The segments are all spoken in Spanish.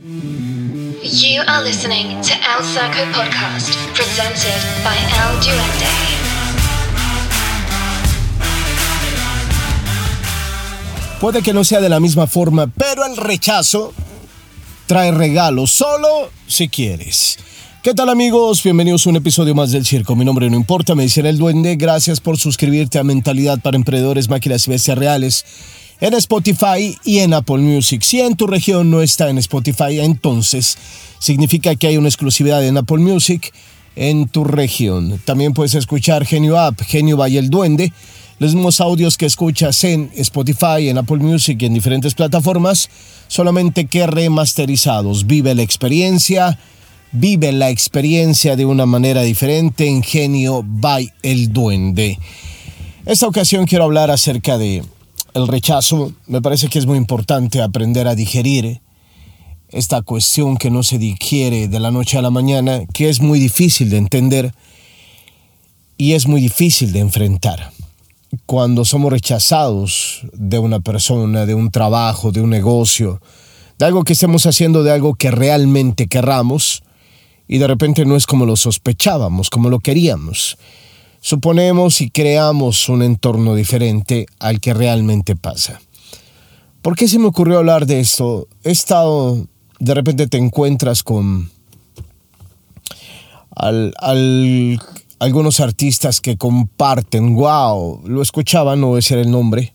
You are listening to El Circo Podcast, presented by El Duende. Puede que no sea de la misma forma, pero el rechazo trae regalos solo si quieres. ¿Qué tal amigos? Bienvenidos a un episodio más del Circo. Mi nombre no importa, me dicen el duende. Gracias por suscribirte a Mentalidad para Emprendedores, Máquinas y Bestias Reales en Spotify y en Apple Music. Si en tu región no está en Spotify, entonces significa que hay una exclusividad en Apple Music en tu región. También puedes escuchar Genio App, Genio Valle el Duende, los mismos audios que escuchas en Spotify, en Apple Music y en diferentes plataformas, solamente que remasterizados. Vive la experiencia, vive la experiencia de una manera diferente en Genio by el Duende. Esta ocasión quiero hablar acerca de el rechazo. Me parece que es muy importante aprender a digerir esta cuestión que no se digiere de la noche a la mañana, que es muy difícil de entender y es muy difícil de enfrentar cuando somos rechazados de una persona, de un trabajo, de un negocio, de algo que estemos haciendo, de algo que realmente querramos, y de repente no es como lo sospechábamos, como lo queríamos. Suponemos y creamos un entorno diferente al que realmente pasa. ¿Por qué se me ocurrió hablar de esto? He estado, de repente te encuentras con al, al algunos artistas que comparten, wow, lo escuchaba, no voy a decir el nombre.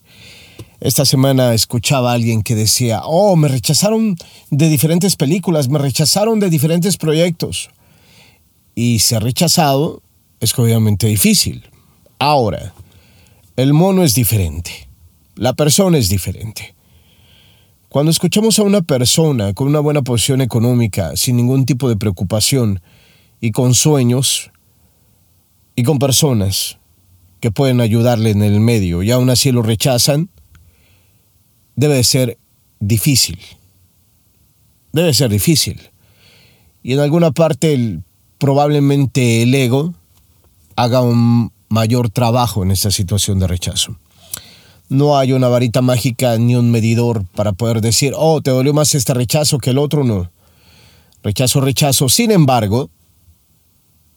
Esta semana escuchaba a alguien que decía, oh, me rechazaron de diferentes películas, me rechazaron de diferentes proyectos. Y ser rechazado es obviamente difícil. Ahora, el mono es diferente, la persona es diferente. Cuando escuchamos a una persona con una buena posición económica, sin ningún tipo de preocupación y con sueños, y con personas que pueden ayudarle en el medio y aún así lo rechazan, debe ser difícil. Debe ser difícil. Y en alguna parte probablemente el ego haga un mayor trabajo en esta situación de rechazo. No hay una varita mágica ni un medidor para poder decir, oh, te dolió más este rechazo que el otro, no. Rechazo, rechazo. Sin embargo,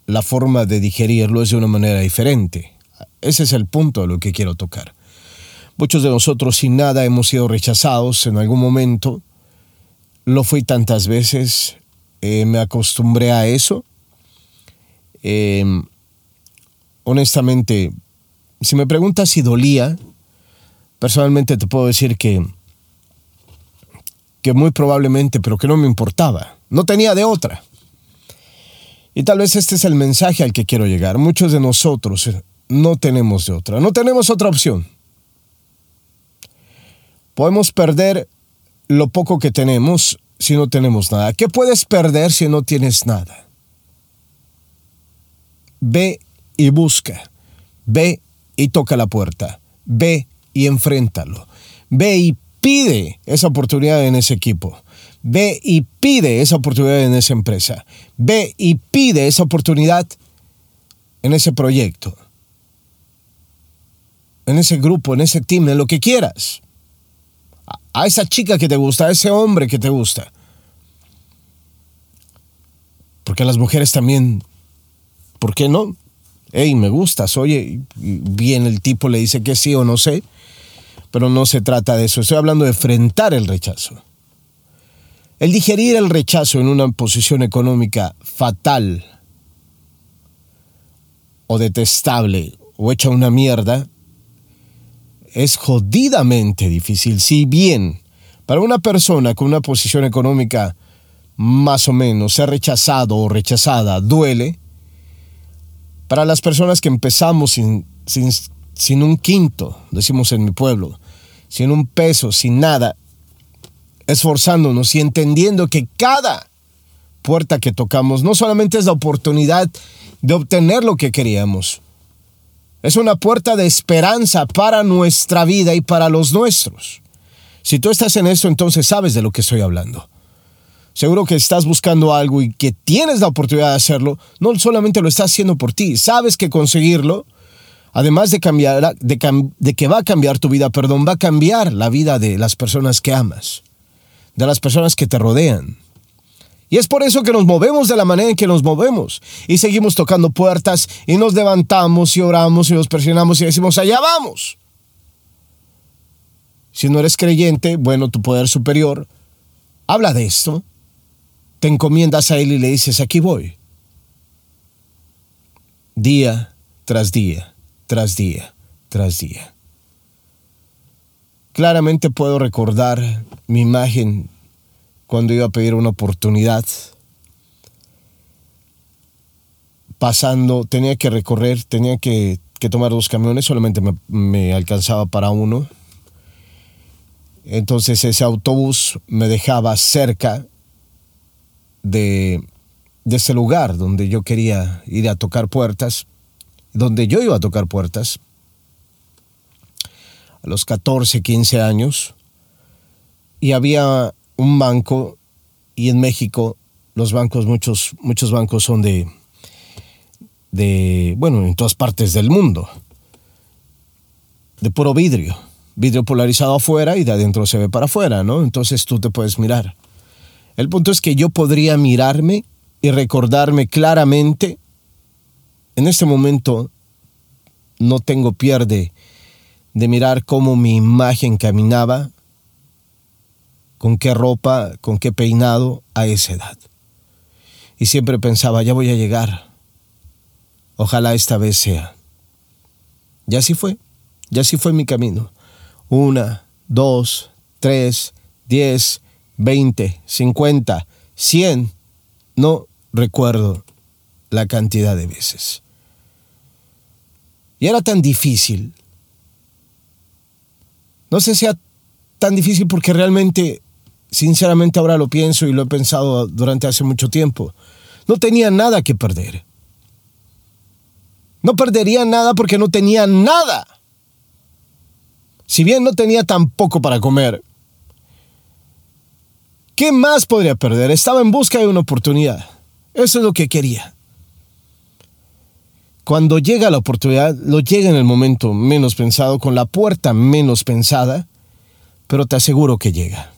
la forma de digerirlo es de una manera diferente. Ese es el punto de lo que quiero tocar. Muchos de nosotros sin nada hemos sido rechazados en algún momento. Lo fui tantas veces, eh, me acostumbré a eso. Em, honestamente, si me preguntas si dolía, personalmente te puedo decir que, que muy probablemente, pero que no me importaba. No tenía de otra. Y tal vez este es el mensaje al que quiero llegar. Muchos de nosotros no tenemos de otra, no tenemos otra opción. Podemos perder lo poco que tenemos si no tenemos nada. ¿Qué puedes perder si no tienes nada? Ve y busca. Ve y toca la puerta. Ve y enfréntalo. Ve y pide esa oportunidad en ese equipo. Ve y pide esa oportunidad en esa empresa. Ve y pide esa oportunidad en ese proyecto. En ese grupo, en ese team, en lo que quieras. A esa chica que te gusta, a ese hombre que te gusta. Porque las mujeres también, ¿por qué no? Hey, me gustas, oye, bien el tipo le dice que sí o no sé, pero no se trata de eso. Estoy hablando de enfrentar el rechazo. El digerir el rechazo en una posición económica fatal o detestable o hecha una mierda es jodidamente difícil. Si bien para una persona con una posición económica más o menos ser rechazado o rechazada duele, para las personas que empezamos sin, sin, sin un quinto, decimos en mi pueblo, sin un peso, sin nada, esforzándonos y entendiendo que cada puerta que tocamos no solamente es la oportunidad de obtener lo que queríamos, es una puerta de esperanza para nuestra vida y para los nuestros. Si tú estás en esto, entonces sabes de lo que estoy hablando. Seguro que estás buscando algo y que tienes la oportunidad de hacerlo, no solamente lo estás haciendo por ti, sabes que conseguirlo, además de, cambiar, de, que va a cambiar tu vida, perdón, va a cambiar la vida de las personas que amas de las personas que te rodean. Y es por eso que nos movemos de la manera en que nos movemos. Y seguimos tocando puertas y nos levantamos y oramos y nos presionamos y decimos, allá vamos. Si no eres creyente, bueno, tu poder superior habla de esto. Te encomiendas a él y le dices, aquí voy. Día tras día, tras día, tras día. Claramente puedo recordar mi imagen cuando iba a pedir una oportunidad. Pasando, tenía que recorrer, tenía que, tomar dos camiones, solamente me, alcanzaba para uno. Entonces ese autobús me dejaba cerca de, ese lugar donde yo quería ir a tocar puertas, donde yo iba a tocar puertas, a los 14, 15 años, y había un banco y en México los bancos, muchos, muchos bancos son de, de, bueno, en todas partes del mundo, de puro vidrio, vidrio polarizado afuera y de adentro se ve para afuera, ¿no? Entonces tú te puedes mirar. El punto es que yo podría mirarme y recordarme claramente, en este momento no tengo pierde de mirar cómo mi imagen caminaba con qué ropa, con qué peinado a esa edad. Y siempre pensaba, ya voy a llegar. Ojalá esta vez sea. Y así fue, y así fue mi camino. Una, dos, tres, diez, veinte, cincuenta, cien, no recuerdo la cantidad de veces. Y era tan difícil. No sé si sea tan difícil porque realmente Sinceramente ahora lo pienso y lo he pensado durante hace mucho tiempo. No tenía nada que perder. No perdería nada porque no tenía nada. Si bien no tenía tampoco para comer, ¿qué más podría perder? Estaba en busca de una oportunidad. Eso es lo que quería. Cuando llega la oportunidad, lo llega en el momento menos pensado, con la puerta menos pensada, pero te aseguro que llega.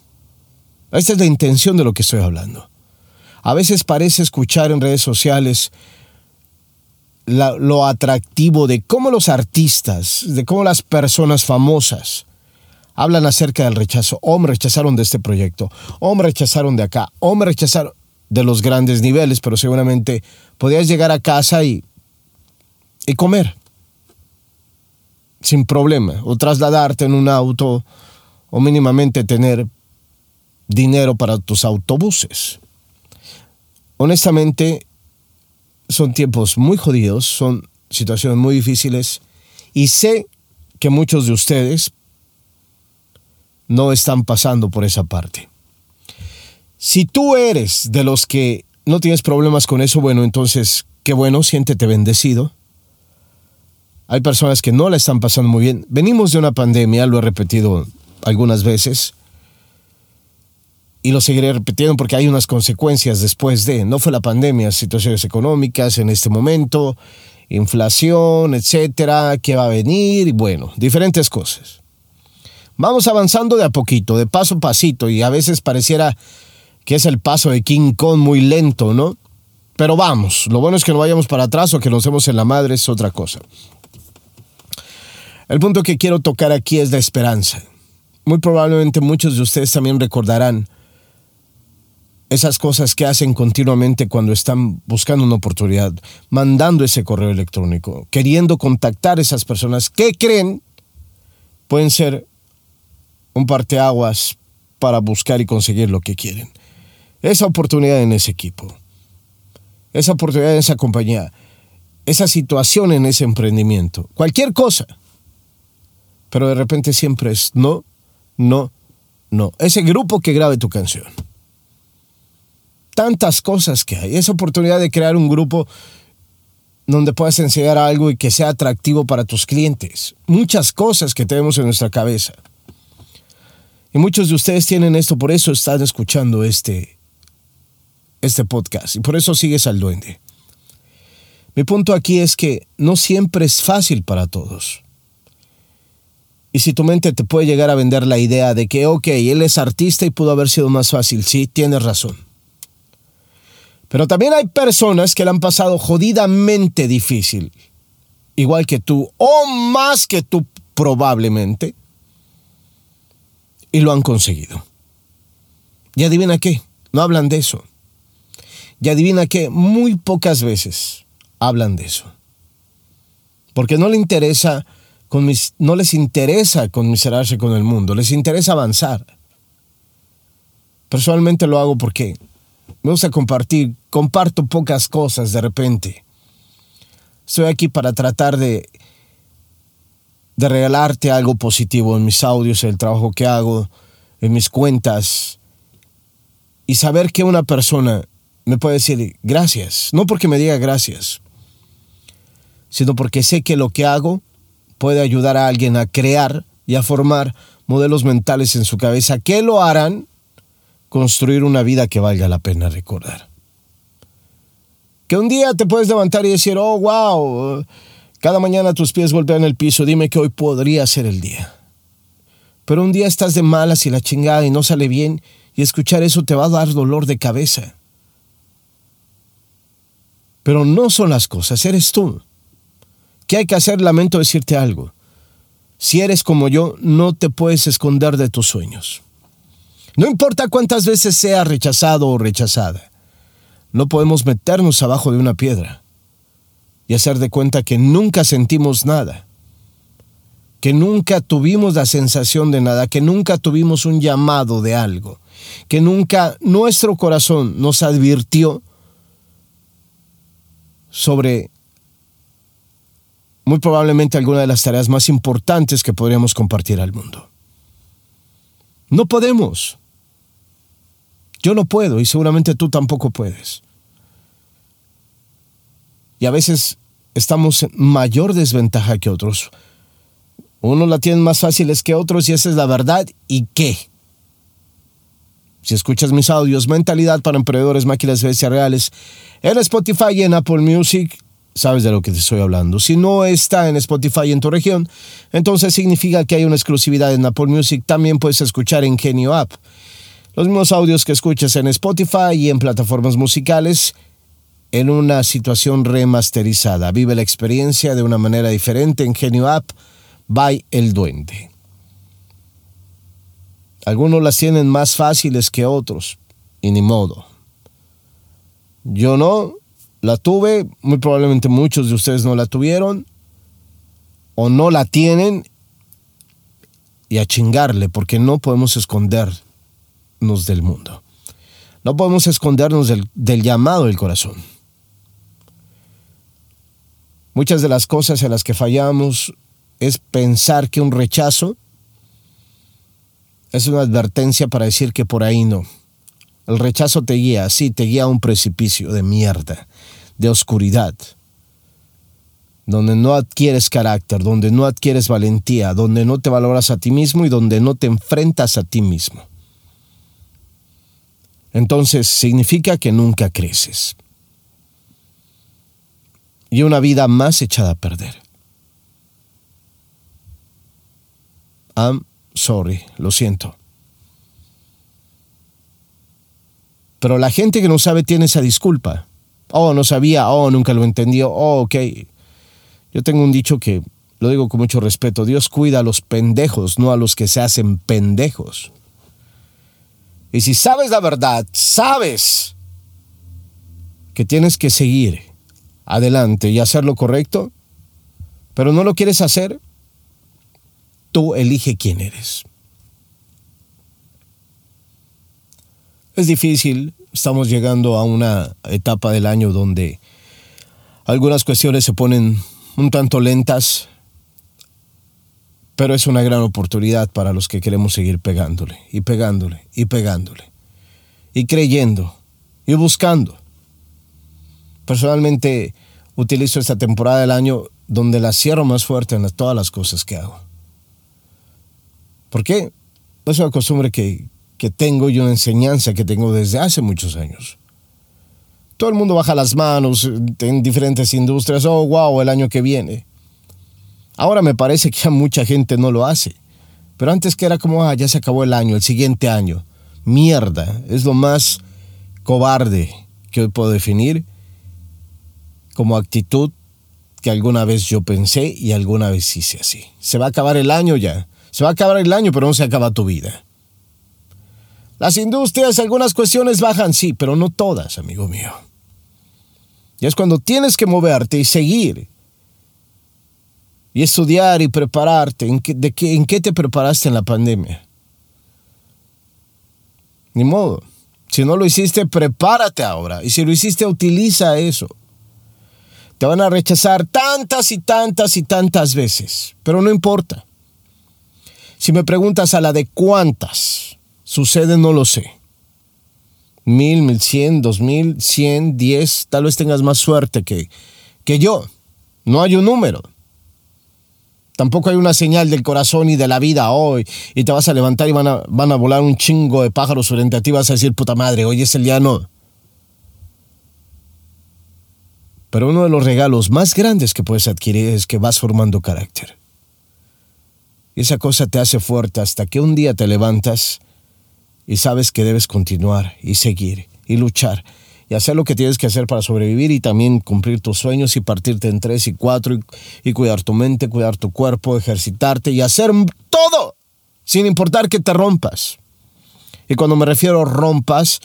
Esta es la intención de lo que estoy hablando. A veces parece escuchar en redes sociales lo atractivo de cómo los artistas, de cómo las personas famosas hablan acerca del rechazo. O me rechazaron de este proyecto, o me rechazaron de acá, o me rechazaron de los grandes niveles, pero seguramente podías llegar a casa y, y comer sin problema, o trasladarte en un auto, o mínimamente tener dinero para tus autobuses. Honestamente, son tiempos muy jodidos, son situaciones muy difíciles y sé que muchos de ustedes no están pasando por esa parte. Si tú eres de los que no tienes problemas con eso, bueno, entonces qué bueno, siéntete bendecido. Hay personas que no la están pasando muy bien. Venimos de una pandemia, lo he repetido algunas veces y lo seguiré repitiendo porque hay unas consecuencias después de, no fue la pandemia, situaciones económicas en este momento, inflación, etcétera, qué va a venir, y bueno, diferentes cosas. Vamos avanzando de a poquito, de paso a pasito, y a veces pareciera que es el paso de King Kong muy lento, ¿no? Pero vamos, lo bueno es que no vayamos para atrás o que nos demos en la madre es otra cosa. El punto que quiero tocar aquí es la esperanza. Muy probablemente muchos de ustedes también recordarán esas cosas que hacen continuamente cuando están buscando una oportunidad, mandando ese correo electrónico, queriendo contactar a esas personas que creen pueden ser un parteaguas para buscar y conseguir lo que quieren. Esa oportunidad en ese equipo, esa oportunidad en esa compañía, esa situación en ese emprendimiento, cualquier cosa. Pero de repente siempre es no, no, no. Ese grupo que grabe tu canción tantas cosas que hay. Esa oportunidad de crear un grupo donde puedas enseñar algo y que sea atractivo para tus clientes. Muchas cosas que tenemos en nuestra cabeza. Y muchos de ustedes tienen esto, por eso están escuchando este, este podcast y por eso sigues al duende. Mi punto aquí es que no siempre es fácil para todos. Y si tu mente te puede llegar a vender la idea de que, ok, él es artista y pudo haber sido más fácil, sí, tienes razón. Pero también hay personas que le han pasado jodidamente difícil, igual que tú, o más que tú probablemente, y lo han conseguido. Y adivina qué, no hablan de eso. Y adivina qué, muy pocas veces hablan de eso. Porque no, le interesa no les interesa conmiserarse con el mundo, les interesa avanzar. Personalmente lo hago porque me gusta compartir, comparto pocas cosas de repente. Estoy aquí para tratar de, de regalarte algo positivo en mis audios, en el trabajo que hago, en mis cuentas, y saber que una persona me puede decir gracias, no porque me diga gracias, sino porque sé que lo que hago puede ayudar a alguien a crear y a formar modelos mentales en su cabeza que lo harán construir una vida que valga la pena recordar. Que un día te puedes levantar y decir, oh, wow, cada mañana tus pies golpean el piso, dime que hoy podría ser el día. Pero un día estás de malas y la chingada y no sale bien y escuchar eso te va a dar dolor de cabeza. Pero no son las cosas, eres tú. ¿Qué hay que hacer? Lamento decirte algo. Si eres como yo, no te puedes esconder de tus sueños. No importa cuántas veces sea rechazado o rechazada, no podemos meternos abajo de una piedra y hacer de cuenta que nunca sentimos nada, que nunca tuvimos la sensación de nada, que nunca tuvimos un llamado de algo, que nunca nuestro corazón nos advirtió sobre muy probablemente alguna de las tareas más importantes que podríamos compartir al mundo. No podemos. Yo no puedo y seguramente tú tampoco puedes. Y a veces estamos en mayor desventaja que otros. Unos la tienen más fáciles que otros y esa es la verdad. ¿Y qué? Si escuchas mis audios, Mentalidad para Emprendedores, Máquinas Bestias Reales, en Spotify y en Apple Music, sabes de lo que te estoy hablando. Si no está en Spotify en tu región, entonces significa que hay una exclusividad en Apple Music. También puedes escuchar en Genio App. Los mismos audios que escuchas en Spotify y en plataformas musicales en una situación remasterizada. Vive la experiencia de una manera diferente en Genio App by El Duende. Algunos las tienen más fáciles que otros, y ni modo. Yo no, la tuve, muy probablemente muchos de ustedes no la tuvieron, o no la tienen, y a chingarle, porque no podemos esconder del mundo. No podemos escondernos del, del llamado del corazón. Muchas de las cosas en las que fallamos es pensar que un rechazo es una advertencia para decir que por ahí no. El rechazo te guía, sí, te guía a un precipicio de mierda, de oscuridad, donde no adquieres carácter, donde no adquieres valentía, donde no te valoras a ti mismo y donde no te enfrentas a ti mismo entonces significa que nunca creces. Y una vida más echada a perder. I'm sorry, lo siento. Pero la gente que no sabe tiene esa disculpa. Oh, no sabía, oh, nunca lo entendió, oh, ok. Yo tengo un dicho que lo digo con mucho respeto, Dios cuida a los pendejos, no a los que se hacen pendejos. Y si sabes la verdad, sabes que tienes que seguir adelante y hacer lo correcto, pero no lo quieres hacer, tú elige quién eres. Es difícil, estamos llegando a una etapa del año donde algunas cuestiones se ponen un tanto lentas, pero es una gran oportunidad para los que queremos seguir pegándole y pegándole y pegándole. Y creyendo y buscando. Personalmente utilizo esta temporada del año donde la cierro más fuerte en todas las cosas que hago. ¿Por qué? Es una costumbre que, que tengo y una enseñanza que tengo desde hace muchos años. Todo el mundo baja las manos en diferentes industrias. Oh, wow, el año que viene. Ahora me parece que mucha gente no lo hace. Pero antes que era como, ah, ya se acabó el año, el siguiente año. Mierda, es lo más cobarde que hoy puedo definir como actitud que alguna vez yo pensé y alguna vez hice así. Se va a acabar el año ya. Se va a acabar el año, pero no se acaba tu vida. Las industrias, algunas cuestiones bajan, sí, pero no todas, amigo mío. Y es cuando tienes que moverte y seguir. Y estudiar y prepararte. ¿En qué, de qué, ¿En qué te preparaste en la pandemia? Ni modo. Si no lo hiciste, prepárate ahora. Y si lo hiciste, utiliza eso. Te van a rechazar tantas y tantas y tantas veces. Pero no importa. Si me preguntas a la de cuántas sucede, no lo sé. Mil, mil cien, dos mil, cien, diez. Tal vez tengas más suerte que, que yo. No hay un número. Tampoco hay una señal del corazón y de la vida hoy. Y te vas a levantar y van a, van a volar un chingo de pájaros frente a ti. Vas a decir, puta madre, hoy es el día no. Pero uno de los regalos más grandes que puedes adquirir es que vas formando carácter. Y esa cosa te hace fuerte hasta que un día te levantas y sabes que debes continuar y seguir y luchar y hacer lo que tienes que hacer para sobrevivir y también cumplir tus sueños y partirte en tres y cuatro y, cuidar tu mente, cuidar tu cuerpo, ejercitarte y hacer todo sin importar que te rompas. Y cuando me refiero rompas,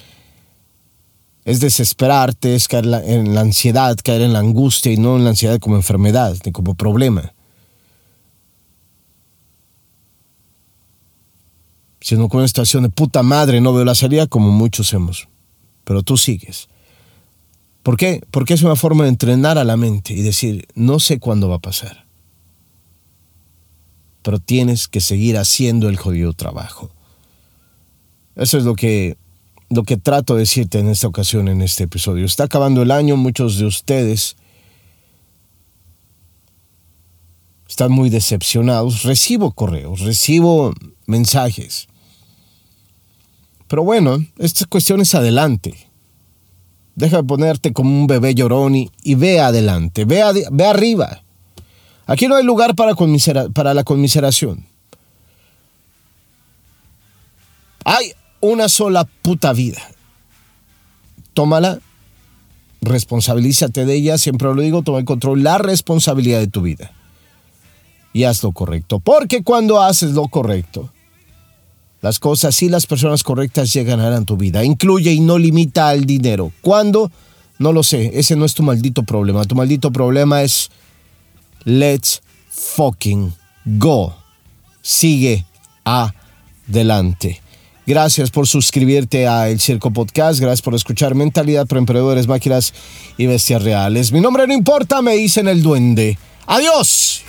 es desesperarte, es caer en la ansiedad, caer en la angustia y no en la ansiedad como enfermedad ni como problema. Sino con una situación de puta madre, no veo la salida como muchos hemos. Pero tú sigues. ¿Por qué? Porque es una forma de entrenar a la mente y decir, no sé cuándo va a pasar. Pero tienes que seguir haciendo el jodido trabajo. Eso es lo que, lo que trato de decirte en esta ocasión, en este episodio. Está acabando el año, muchos de ustedes están muy decepcionados. Recibo correos, recibo mensajes. Pero bueno, esta cuestión es adelante. Deja de ponerte como un bebé llorón y, ve adelante, ve, ve, arriba. Aquí no hay lugar para, para la conmiseración. Hay una sola puta vida. Tómala, responsabilízate de ella, siempre lo digo, toma el control, la responsabilidad de tu vida. Y haz lo correcto. Porque cuando haces lo correcto, las cosas y las personas correctas llegan a tu vida. Incluye y no limita al dinero. ¿Cuándo? No lo sé. Ese no es tu maldito problema. Tu maldito problema es let's fucking go. Sigue adelante. Gracias por suscribirte a El Circo Podcast. Gracias por escuchar Mentalidad para Emprendedores, Máquinas y Bestias Reales. Mi nombre no importa, me dicen el duende. Adiós.